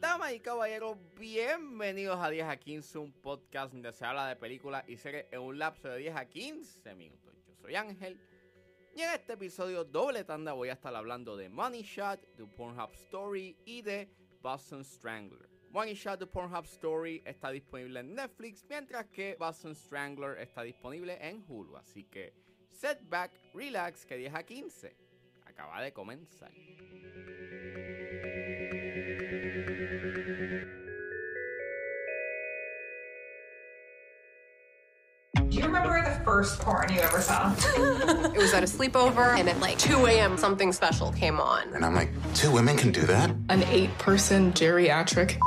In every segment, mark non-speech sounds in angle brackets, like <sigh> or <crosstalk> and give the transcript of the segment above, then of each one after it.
Damas y caballeros, bienvenidos a 10 a 15, un podcast donde se habla de películas y series en un lapso de 10 a 15 minutos. Yo soy Ángel y en este episodio doble tanda voy a estar hablando de Money Shot, The Pornhub Story y de Boston Strangler. Money Shot, The Pornhub Story está disponible en Netflix, mientras que Boston Strangler está disponible en Hulu. Así que set back, relax, que 10 a 15 acaba de comenzar. Do you remember the first porn you ever saw? <laughs> It was at a sleepover, and at like 2 a.m., something special came on. And I'm like, two women can do that? an eight person geriatric.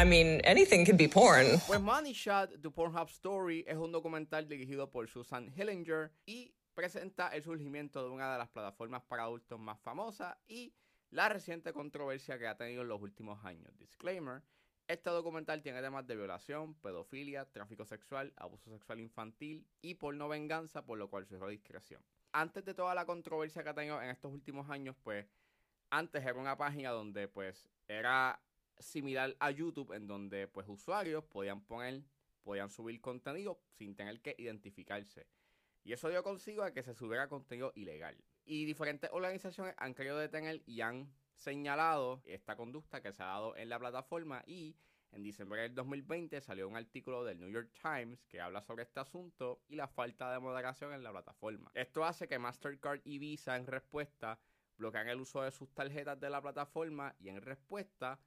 I mean, anything can be porn. Pues Money Shot, The Pornhub Story es un documental dirigido por Susan Hillinger y presenta el surgimiento de una de las plataformas para adultos más famosas y la reciente controversia que ha tenido en los últimos años. Disclaimer, este documental tiene temas de violación, pedofilia, tráfico sexual, abuso sexual infantil y porno venganza, por lo cual sugiero discreción. Antes de toda la controversia que ha tenido en estos últimos años, pues antes era una página donde pues era similar a YouTube en donde pues usuarios podían poner, podían subir contenido sin tener que identificarse. Y eso dio consigo a que se subiera contenido ilegal. Y diferentes organizaciones han querido detener y han señalado esta conducta que se ha dado en la plataforma y en diciembre del 2020 salió un artículo del New York Times que habla sobre este asunto y la falta de moderación en la plataforma. Esto hace que Mastercard y Visa en respuesta bloquean el uso de sus tarjetas de la plataforma y en respuesta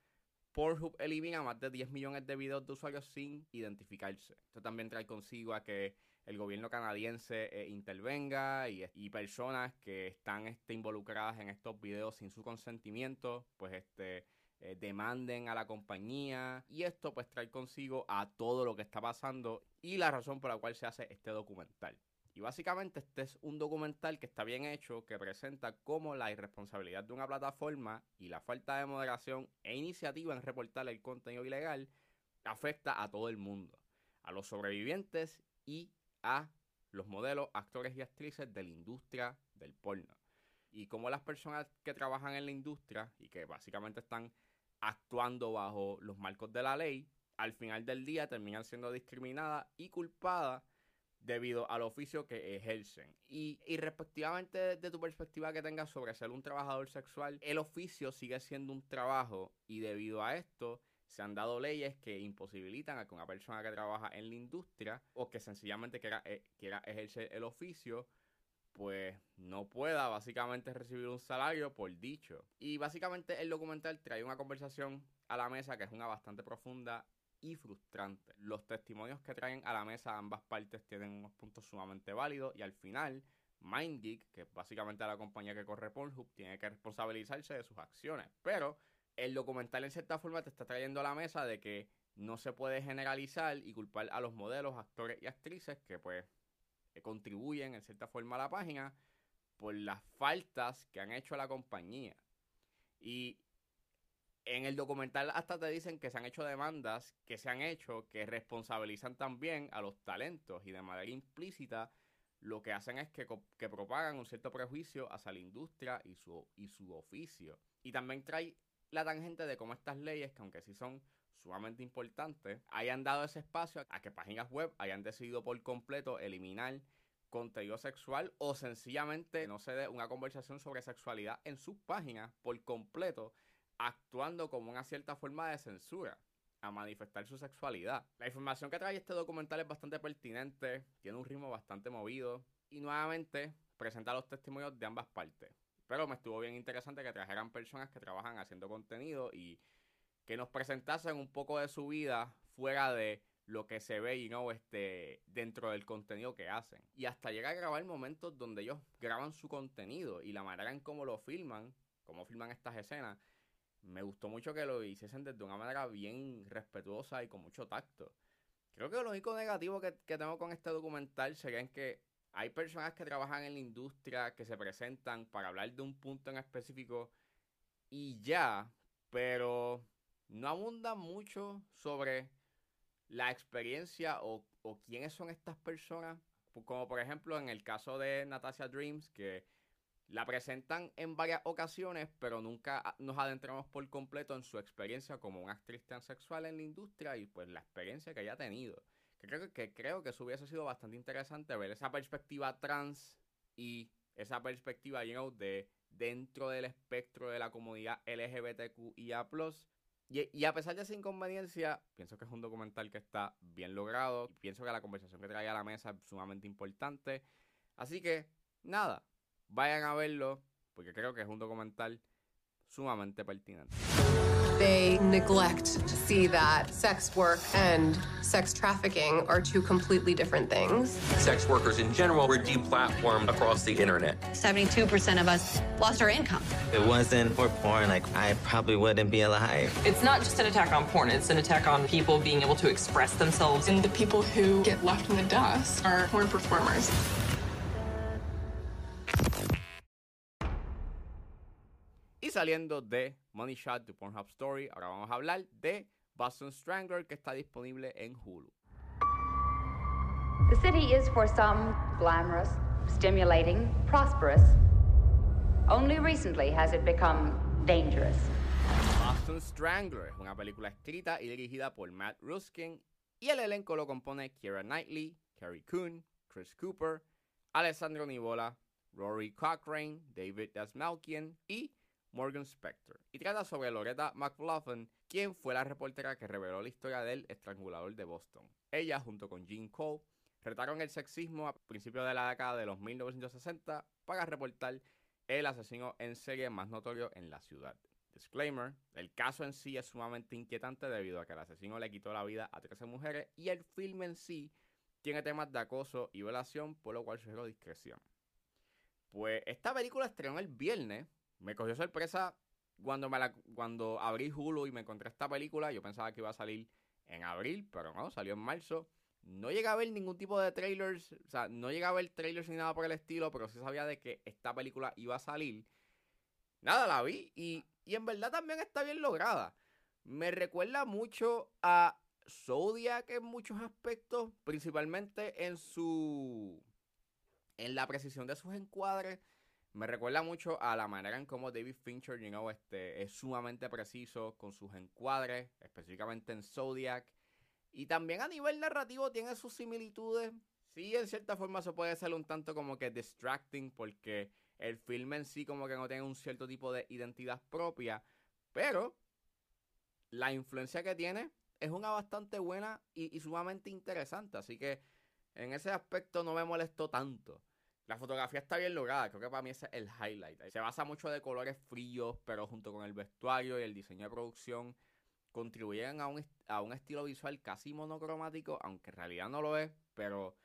Pornhub elimina más de 10 millones de videos de usuarios sin identificarse. Esto también trae consigo a que el gobierno canadiense eh, intervenga y, personas que están este, involucradas en estos videos sin su consentimiento, pues este eh, demanden a la compañía y esto pues trae consigo a todo lo que está pasando y la razón por la cual se hace este documental. Y básicamente este es un documental que está bien hecho, que presenta cómo la irresponsabilidad de una plataforma y la falta de moderación e iniciativa en reportar el contenido ilegal afecta a todo el mundo, a los sobrevivientes y a los modelos, actores y actrices de la industria del porno. Y cómo las personas que trabajan en la industria y que básicamente están actuando bajo los marcos de la ley, al final del día terminan siendo discriminadas y culpadas debido al oficio que ejercen. Y, respectivamente de, de tu perspectiva que tengas sobre ser un trabajador sexual, el oficio sigue siendo un trabajo y debido a esto se han dado leyes que imposibilitan a que una persona que trabaja en la industria o que sencillamente quiera, eh, quiera ejercer el oficio pues no pueda básicamente recibir un salario por dicho. Y básicamente el documental trae una conversación a la mesa que es una bastante profunda y frustrante. Los testimonios que traen a la mesa ambas partes tienen unos puntos sumamente válidos y al final MindGeek, que es básicamente la compañía que corre Pornhub, tiene que responsabilizarse de sus acciones. Pero el documental en cierta forma te está trayendo a la mesa de que no se puede generalizar y culpar a los modelos, actores y actrices que pues contribuyen en cierta forma a la página por las faltas que han hecho a la compañía. Y en el documental hasta te dicen que se han hecho demandas que se han hecho que responsabilizan también a los talentos y de manera implícita lo que hacen es que, que propagan un cierto prejuicio hacia la industria y su, y su oficio. Y también trae la tangente de cómo estas leyes, que aunque sí son sumamente importantes, hayan dado ese espacio a que páginas web hayan decidido por completo eliminar contenido sexual o sencillamente no se dé una conversación sobre sexualidad en sus páginas por completo, actuando como una cierta forma de censura a manifestar su sexualidad. La información que trae este documental es bastante pertinente, tiene un ritmo bastante movido y nuevamente presenta los testimonios de ambas partes. Pero me estuvo bien interesante que trajeran personas que trabajan haciendo contenido y que nos presentasen un poco de su vida fuera de lo que se ve y no este dentro del contenido que hacen y hasta llega a grabar momentos donde ellos graban su contenido y la manera en cómo lo filman cómo filman estas escenas me gustó mucho que lo hiciesen desde una manera bien respetuosa y con mucho tacto. Creo que lo único negativo que, que tengo con este documental sería en que hay personas que trabajan en la industria que se presentan para hablar de un punto en específico y ya pero no abundan mucho sobre la experiencia o, o, quiénes son estas personas. Como por ejemplo en el caso de Natasha Dreams, que la presentan en varias ocasiones, pero nunca nos adentramos por completo en su experiencia como una actriz transexual en la industria y pues la experiencia que haya tenido. Creo que, creo que eso hubiese sido bastante interesante ver esa perspectiva trans y esa perspectiva you de dentro del espectro de la comunidad LGBTQIA+. Y, y a pesar de esa inconveniencia, pienso que es un documental que está bien logrado. Y pienso que la conversación que trae a la mesa es sumamente importante. Así que, nada, vayan a verlo, porque creo que es un documental sumamente pertinente. They neglect to see that sex work and sex trafficking are two completely different things. Sex workers in general were deplatformed across the internet. 72% of us lost our income. If it wasn't for porn, like I probably wouldn't be alive. It's not just an attack on porn, it's an attack on people being able to express themselves. And the people who get left in the dust are porn performers. Saliendo de Money Shot to Pornhub Story, ahora vamos a hablar de Boston Strangler que está disponible en Hulu. The city is for some glamorous, stimulating, prosperous. Only recently has it become dangerous. Boston Strangler es una película escrita y dirigida por Matt Ruskin y el elenco lo compone Keira Knightley, Carrie Coon, Chris Cooper, Alessandro Nivola, Rory Cochrane, David Dasmalkian y Morgan Spector. Y trata sobre Loretta McLaughlin, quien fue la reportera que reveló la historia del estrangulador de Boston. Ella, junto con Jean Cole, retaron el sexismo a principios de la década de los 1960 para reportar el asesino en serie más notorio en la ciudad. Disclaimer, el caso en sí es sumamente inquietante debido a que el asesino le quitó la vida a 13 mujeres y el filme en sí tiene temas de acoso y violación, por lo cual sugiero discreción. Pues esta película estrenó el viernes, me cogió sorpresa cuando, abrí Hulu y me encontré esta película, yo pensaba que iba a salir en abril, pero no, salió en marzo. No llegué a ver ningún tipo de trailers, o sea, no llegué a ver trailers ni nada por el estilo, pero sí sabía de que esta película iba a salir. Nada, la vi y, y en verdad también está bien lograda. Me recuerda mucho a Zodiac en muchos aspectos, principalmente en su... en la precisión de sus encuadres. Me recuerda mucho a la manera en cómo David Fincher, you este, es sumamente preciso con sus encuadres, específicamente en Zodiac. Y también a nivel narrativo tiene sus similitudes. Sí, en cierta forma se puede ser un tanto como que distracting porque el filme en sí como que no tiene un cierto tipo de identidad propia. Pero la influencia que tiene es una bastante buena y, y sumamente interesante. Así que en ese aspecto no me molestó tanto. La fotografía está bien lograda, creo que para mí es el highlight. Se basa mucho de colores fríos, pero junto con el vestuario y el diseño de producción contribuyen a un, a un estilo visual casi monocromático, aunque en realidad no lo es, pero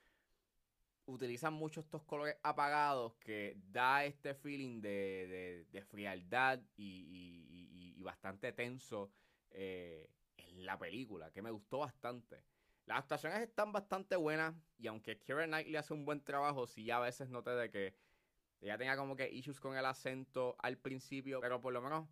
utilizan mucho estos colores apagados que da este feeling de, de, de frialdad y, y, y, bastante tenso eh, en la película, que me gustó bastante. Las actuaciones están bastante buenas y aunque Keira Knightley hace un buen trabajo, sí a veces noté de que ella tenía como que issues con el acento al principio, pero por lo menos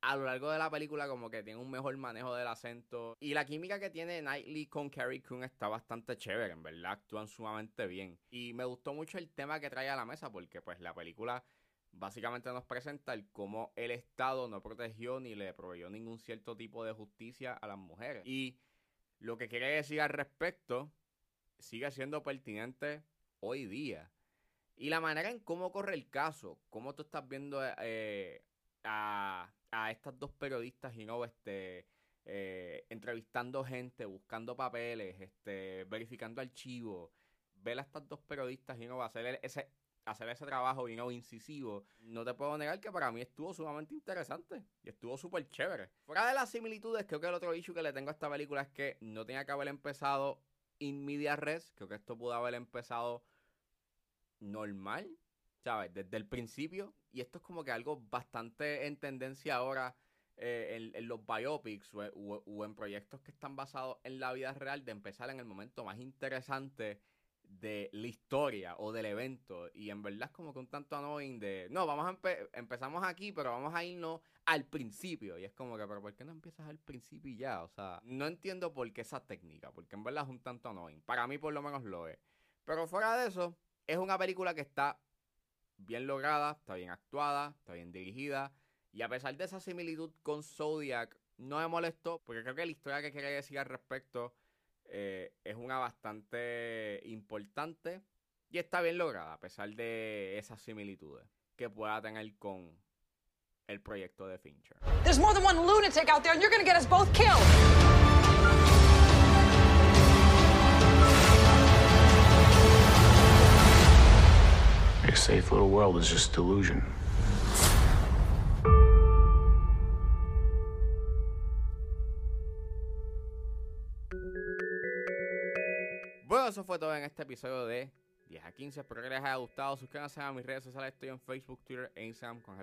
a lo largo de la película como que tiene un mejor manejo del acento. Y la química que tiene Knightley con Carrie Coon está bastante chévere, en verdad actúan sumamente bien. Y me gustó mucho el tema que trae a la mesa porque pues la película básicamente nos presenta el cómo el Estado no protegió ni le proveyó ningún cierto tipo de justicia a las mujeres. Y lo que quiere decir al respecto sigue siendo pertinente hoy día. Y la manera en cómo corre el caso, cómo tú estás viendo eh, a, a, estas dos periodistas, y no, este, eh, entrevistando gente, buscando papeles, este, verificando archivos, ver a estas dos periodistas y no hacer ese hacer ese trabajo no incisivo, no te puedo negar que para mí estuvo sumamente interesante y estuvo súper chévere. Fuera de las similitudes, creo que el otro issue que le tengo a esta película es que no tenía que haber empezado in media res, creo que esto pudo haber empezado normal, ¿sabes? Desde el principio, y esto es como que algo bastante en tendencia ahora eh, en, los biopics o en proyectos que están basados en la vida real, de empezar en el momento más interesante de la historia o del evento. Y en verdad es como que un tanto annoying de, no, vamos a empe empezamos aquí, pero vamos a irnos al principio. Y es como que, pero ¿por qué no empiezas al principio y ya? O sea, no entiendo por qué esa técnica, porque en verdad es un tanto annoying. Para mí por lo menos lo es. Pero fuera de eso, es una película que está bien lograda, está bien actuada, está bien dirigida. Y a pesar de esa similitud con Zodiac, no me molestó, porque creo que la historia que quería decir al respecto eh, es una bastante importante y está bien lograda, a pesar de esas similitudes que pueda tener con el proyecto de Fincher. There's more than one lunatic out there, and you're gonna get us both killed. Your safe little world is just delusion. Fue todo en este episodio de 10 a 15. Espero que les haya gustado. Suscríbanse a mis redes sociales. Estoy en Facebook, Twitter e Instagram con.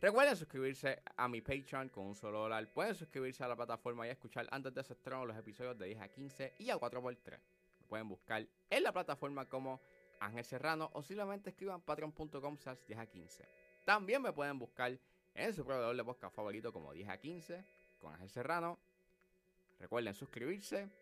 Recuerden suscribirse a mi Patreon con un solo dólar. Pueden suscribirse a la plataforma y escuchar antes de su estreno los episodios de 10 a 15 y a 4x3. Me pueden buscar en la plataforma como Ángel Serrano o simplemente escriban patreon.com 10 a 15. También me pueden buscar en su proveedor de podcast favorito como 10 a 15 con Ángel Serrano. Recuerden suscribirse.